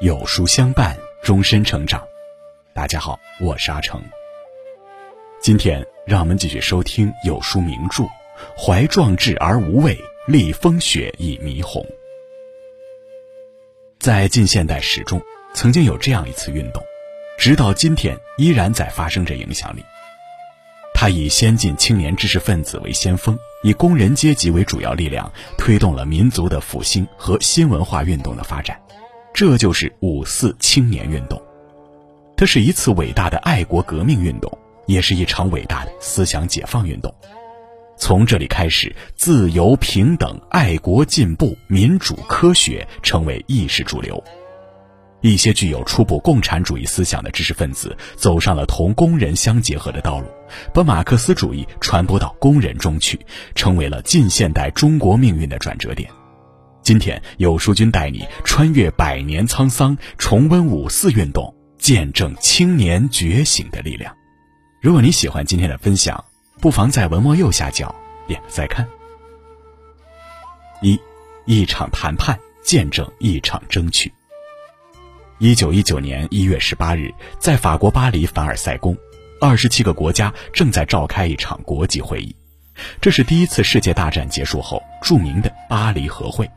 有书相伴，终身成长。大家好，我是阿成。今天让我们继续收听有书名著《怀壮志而无畏，历风雪以霓虹》。在近现代史中，曾经有这样一次运动，直到今天依然在发生着影响力。他以先进青年知识分子为先锋，以工人阶级为主要力量，推动了民族的复兴和新文化运动的发展。这就是五四青年运动。它是一次伟大的爱国革命运动，也是一场伟大的思想解放运动。从这里开始，自由、平等、爱国、进步、民主、科学成为意识主流。一些具有初步共产主义思想的知识分子走上了同工人相结合的道路，把马克思主义传播到工人中去，成为了近现代中国命运的转折点。今天，有书君带你穿越百年沧桑，重温五四运动，见证青年觉醒的力量。如果你喜欢今天的分享，不妨在文末右下角点个再看。一，一场谈判见证一场争取。一九一九年一月十八日，在法国巴黎凡尔赛宫，二十七个国家正在召开一场国际会议。这是第一次世界大战结束后著名的巴黎和会。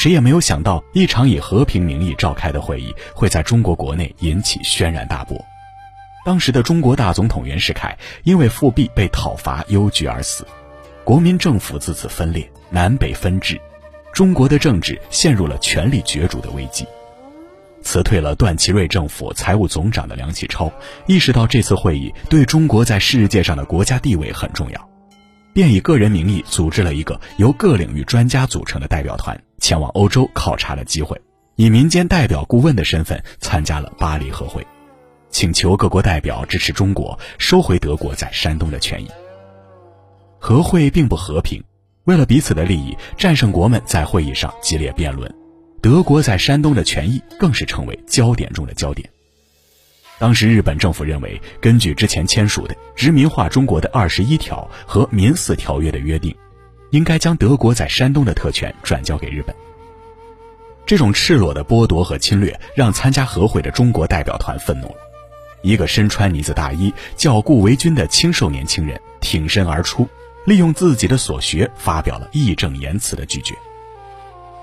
谁也没有想到，一场以和平名义召开的会议会在中国国内引起轩然大波。当时的中国大总统袁世凯因为复辟被讨伐，忧惧而死。国民政府自此分裂，南北分治，中国的政治陷入了权力角逐的危机。辞退了段祺瑞政府财务总长的梁启超，意识到这次会议对中国在世界上的国家地位很重要，便以个人名义组织了一个由各领域专家组成的代表团，前往欧洲考察了机会，以民间代表顾问的身份参加了巴黎和会，请求各国代表支持中国收回德国在山东的权益。和会并不和平，为了彼此的利益，战胜国们在会议上激烈辩论。德国在山东的权益更是成为焦点中的焦点。当时日本政府认为，根据之前签署的殖民化中国的二十一条和民四条约的约定，应该将德国在山东的特权转交给日本。这种赤裸的剥夺和侵略，让参加和会的中国代表团愤怒了。一个身穿呢子大衣、叫顾维钧的清瘦年轻人挺身而出，利用自己的所学，发表了义正言辞的拒绝。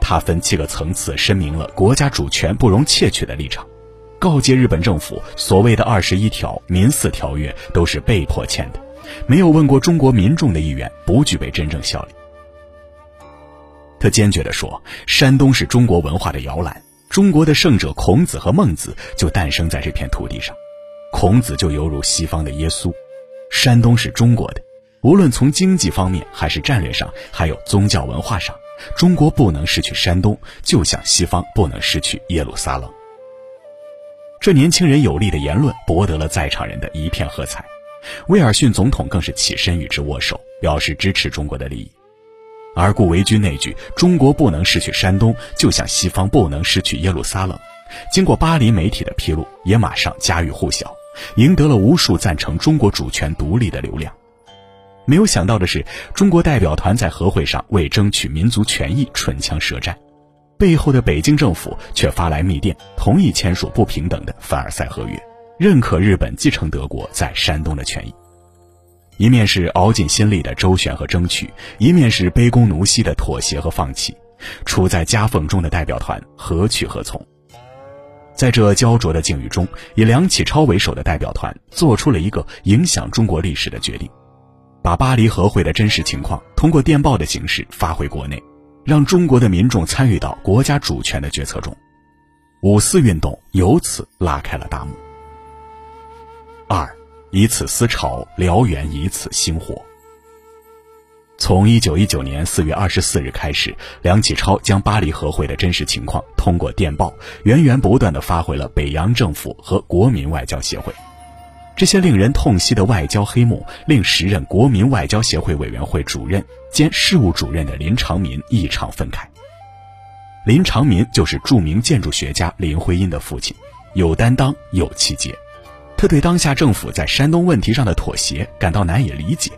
他分七个层次申明了国家主权不容窃取的立场，告诫日本政府，所谓的二十一条、民四条约都是被迫签的，没有问过中国民众的意愿，不具备真正效力。他坚决地说：“山东是中国文化的摇篮，中国的圣者孔子和孟子就诞生在这片土地上，孔子就犹如西方的耶稣，山东是中国的，无论从经济方面，还是战略上，还有宗教文化上。”中国不能失去山东，就像西方不能失去耶路撒冷。这年轻人有力的言论博得了在场人的一片喝彩，威尔逊总统更是起身与之握手，表示支持中国的利益。而顾维钧那句“中国不能失去山东，就像西方不能失去耶路撒冷”，经过巴黎媒体的披露，也马上家喻户晓，赢得了无数赞成中国主权独立的流量。没有想到的是，中国代表团在和会上为争取民族权益唇枪舌战，背后的北京政府却发来密电，同意签署不平等的凡尔赛合约，认可日本继承德国在山东的权益。一面是熬尽心力的周旋和争取，一面是卑躬奴膝的妥协和放弃，处在夹缝中的代表团何去何从？在这焦灼的境遇中，以梁启超为首的代表团做出了一个影响中国历史的决定。把巴黎和会的真实情况通过电报的形式发回国内，让中国的民众参与到国家主权的决策中，五四运动由此拉开了大幕。二，以此思潮，燎原以此星火。从一九一九年四月二十四日开始，梁启超将巴黎和会的真实情况通过电报源源不断地发回了北洋政府和国民外交协会。这些令人痛惜的外交黑幕，令时任国民外交协会委员会主任兼事务主任的林长民异常愤慨。林长民就是著名建筑学家林徽因的父亲，有担当，有气节。他对当下政府在山东问题上的妥协感到难以理解，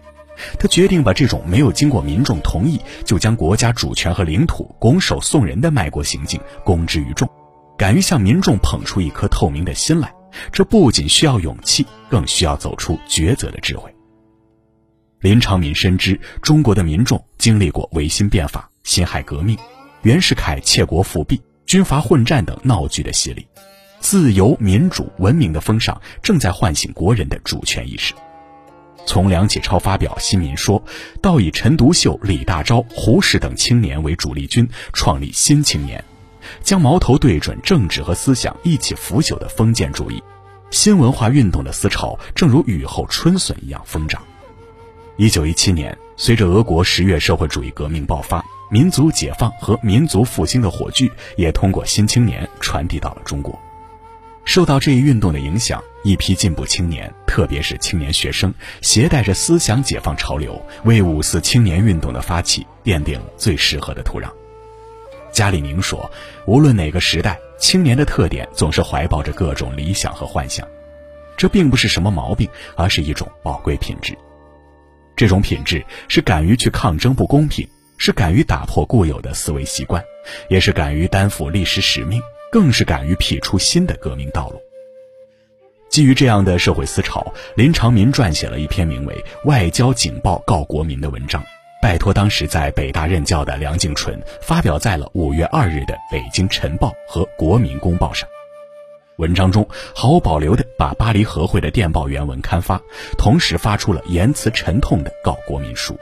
他决定把这种没有经过民众同意就将国家主权和领土拱手送人的卖国行径公之于众。敢于向民众捧出一颗透明的心来，这不仅需要勇气，更需要走出抉择的智慧。林长民深知中国的民众经历过维新变法、辛亥革命、袁世凯窃国复辟、军阀混战等闹剧的洗礼，自由、民主、文明的风尚正在唤醒国人的主权意识。从梁启超发表《新民说》，到以陈独秀、李大钊、胡适等青年为主力军，创立新青年，将矛头对准政治和思想一起腐朽的封建主义，新文化运动的思潮正如雨后春笋一样疯长。一九一七年，随着俄国十月社会主义革命爆发，民族解放和民族复兴的火炬也通过《新青年》传递到了中国。受到这一运动的影响，一批进步青年，特别是青年学生，携带着思想解放潮流，为五四青年运动的发起奠定最适合的土壤。加里宁说：“无论哪个时代，青年的特点总是怀抱着各种理想和幻想，这并不是什么毛病，而是一种宝贵品质。”这种品质是敢于去抗争不公平，是敢于打破固有的思维习惯，也是敢于担负历史使命，更是敢于辟出新的革命道路。基于这样的社会思潮，林长民撰写了一篇名为《外交警报告国民》的文章，拜托当时在北大任教的梁静纯发表在了五月二日的《北京晨报》和《国民公报》上。文章中毫无保留地把巴黎和会的电报原文刊发，同时发出了言辞沉痛的告国民书：“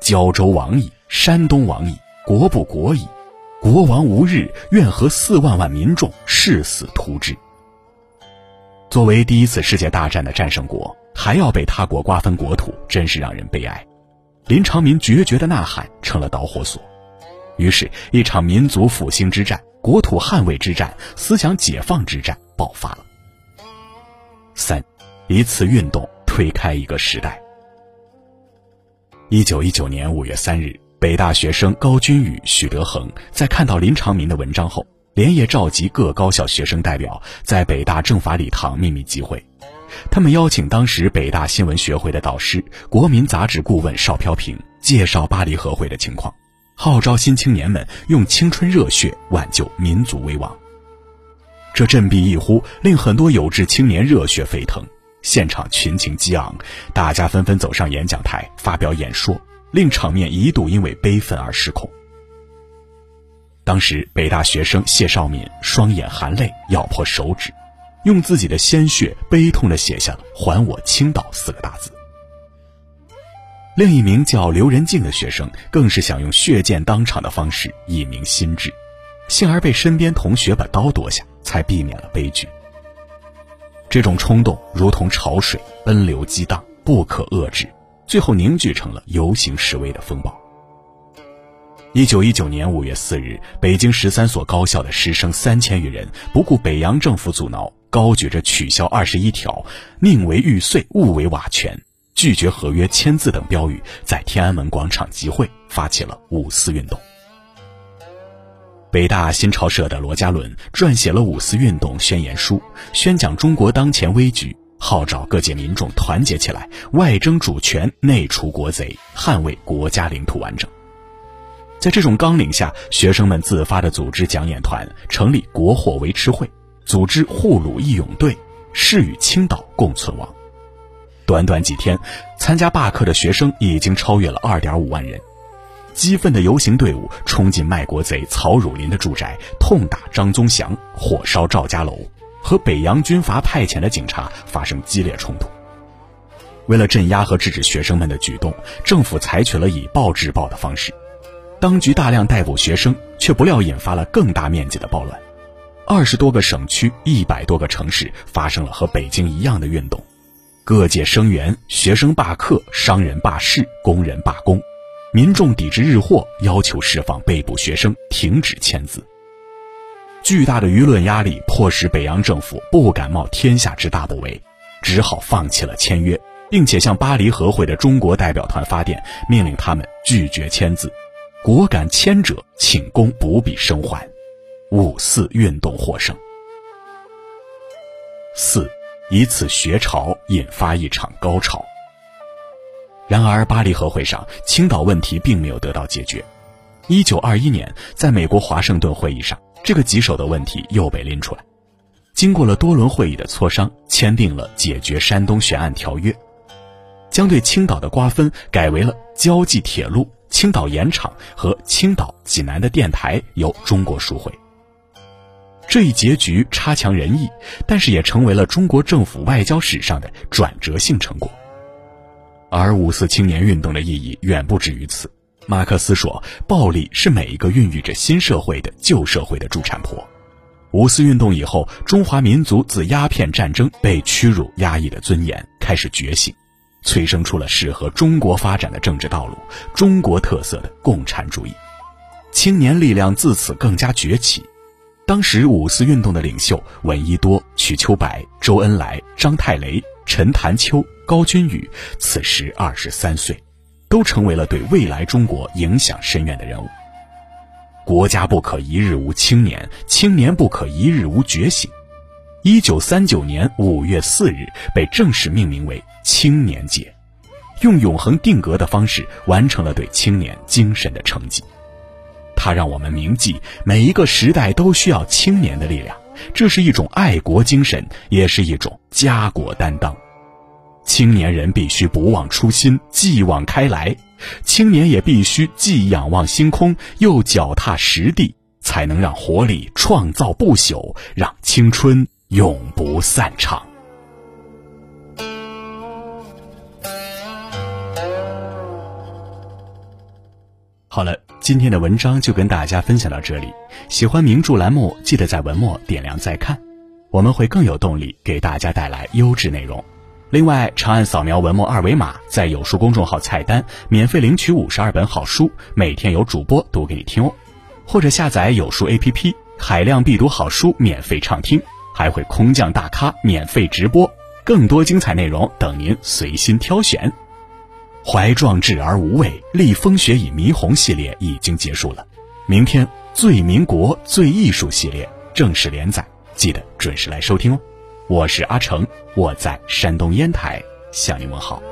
胶州亡矣，山东亡矣，国不国矣，国亡无日，愿和四万万民众誓死图之。”作为第一次世界大战的战胜国，还要被他国瓜分国土，真是让人悲哀。林长民决绝的呐喊成了导火索，于是，一场民族复兴之战。国土捍卫之战、思想解放之战爆发了。三，一次运动推开一个时代。一九一九年五月三日，北大学生高君宇、许德恒在看到林长民的文章后，连夜召集各高校学生代表，在北大政法礼堂秘密集会。他们邀请当时北大新闻学会的导师、国民杂志顾问邵飘萍，介绍巴黎和会的情况。号召新青年们用青春热血挽救民族危亡。这振臂一呼，令很多有志青年热血沸腾，现场群情激昂，大家纷纷走上演讲台发表演说，令场面一度因为悲愤而失控。当时，北大学生谢少敏双眼含泪，咬破手指，用自己的鲜血悲痛地写下了“还我青岛”四个大字。另一名叫刘仁静的学生，更是想用血溅当场的方式以明心志，幸而被身边同学把刀夺下，才避免了悲剧。这种冲动如同潮水奔流激荡，不可遏制，最后凝聚成了游行示威的风暴。一九一九年五月四日，北京十三所高校的师生三千余人，不顾北洋政府阻挠，高举着“取消二十一条，宁为玉碎，勿为瓦全”。拒绝合约签字等标语，在天安门广场集会，发起了五四运动。北大新潮社的罗家伦撰写了五四运动宣言书，宣讲中国当前危局，号召各界民众团结起来，外争主权，内除国贼，捍卫国家领土完整。在这种纲领下，学生们自发地组织讲演团，成立国货维持会，组织护鲁义勇队，誓与青岛共存亡。短短几天，参加罢课的学生已经超越了二点五万人。激愤的游行队伍冲进卖国贼曹汝霖的住宅，痛打张宗祥，火烧赵家楼，和北洋军阀派遣的警察发生激烈冲突。为了镇压和制止学生们的举动，政府采取了以暴制暴的方式。当局大量逮捕学生，却不料引发了更大面积的暴乱。二十多个省区、一百多个城市发生了和北京一样的运动。各界声援，学生罢课，商人罢市，工人罢工，民众抵制日货，要求释放被捕学生，停止签字。巨大的舆论压力迫使北洋政府不敢冒天下之大不韪，只好放弃了签约，并且向巴黎和会的中国代表团发电，命令他们拒绝签字。果敢签者，请功不必生还。五四运动获胜。四。一次学潮引发一场高潮。然而，巴黎和会上，青岛问题并没有得到解决。一九二一年，在美国华盛顿会议上，这个棘手的问题又被拎出来。经过了多轮会议的磋商，签订了解决山东悬案条约，将对青岛的瓜分改为了交济铁路、青岛盐场和青岛济南的电台由中国赎回。这一结局差强人意，但是也成为了中国政府外交史上的转折性成果。而五四青年运动的意义远不止于此。马克思说：“暴力是每一个孕育着新社会的旧社会的助产婆。”五四运动以后，中华民族自鸦片战争被屈辱压抑的尊严开始觉醒，催生出了适合中国发展的政治道路——中国特色的共产主义。青年力量自此更加崛起。当时五四运动的领袖闻一多、瞿秋白、周恩来、张太雷、陈潭秋、高君宇，此时二十三岁，都成为了对未来中国影响深远的人物。国家不可一日无青年，青年不可一日无觉醒。一九三九年五月四日被正式命名为青年节，用永恒定格的方式完成了对青年精神的承继。它让我们铭记每一个时代都需要青年的力量，这是一种爱国精神，也是一种家国担当。青年人必须不忘初心，继往开来。青年也必须既仰望星空，又脚踏实地，才能让活力创造不朽，让青春永不散场。好了，今天的文章就跟大家分享到这里。喜欢名著栏目，记得在文末点亮再看，我们会更有动力给大家带来优质内容。另外，长按扫描文末二维码，在有书公众号菜单免费领取五十二本好书，每天有主播读给你听哦。或者下载有书 APP，海量必读好书免费畅听，还会空降大咖免费直播，更多精彩内容等您随心挑选。怀壮志而无畏，历风雪以霓虹系列已经结束了，明天最民国最艺术系列正式连载，记得准时来收听哦。我是阿成，我在山东烟台向您问好。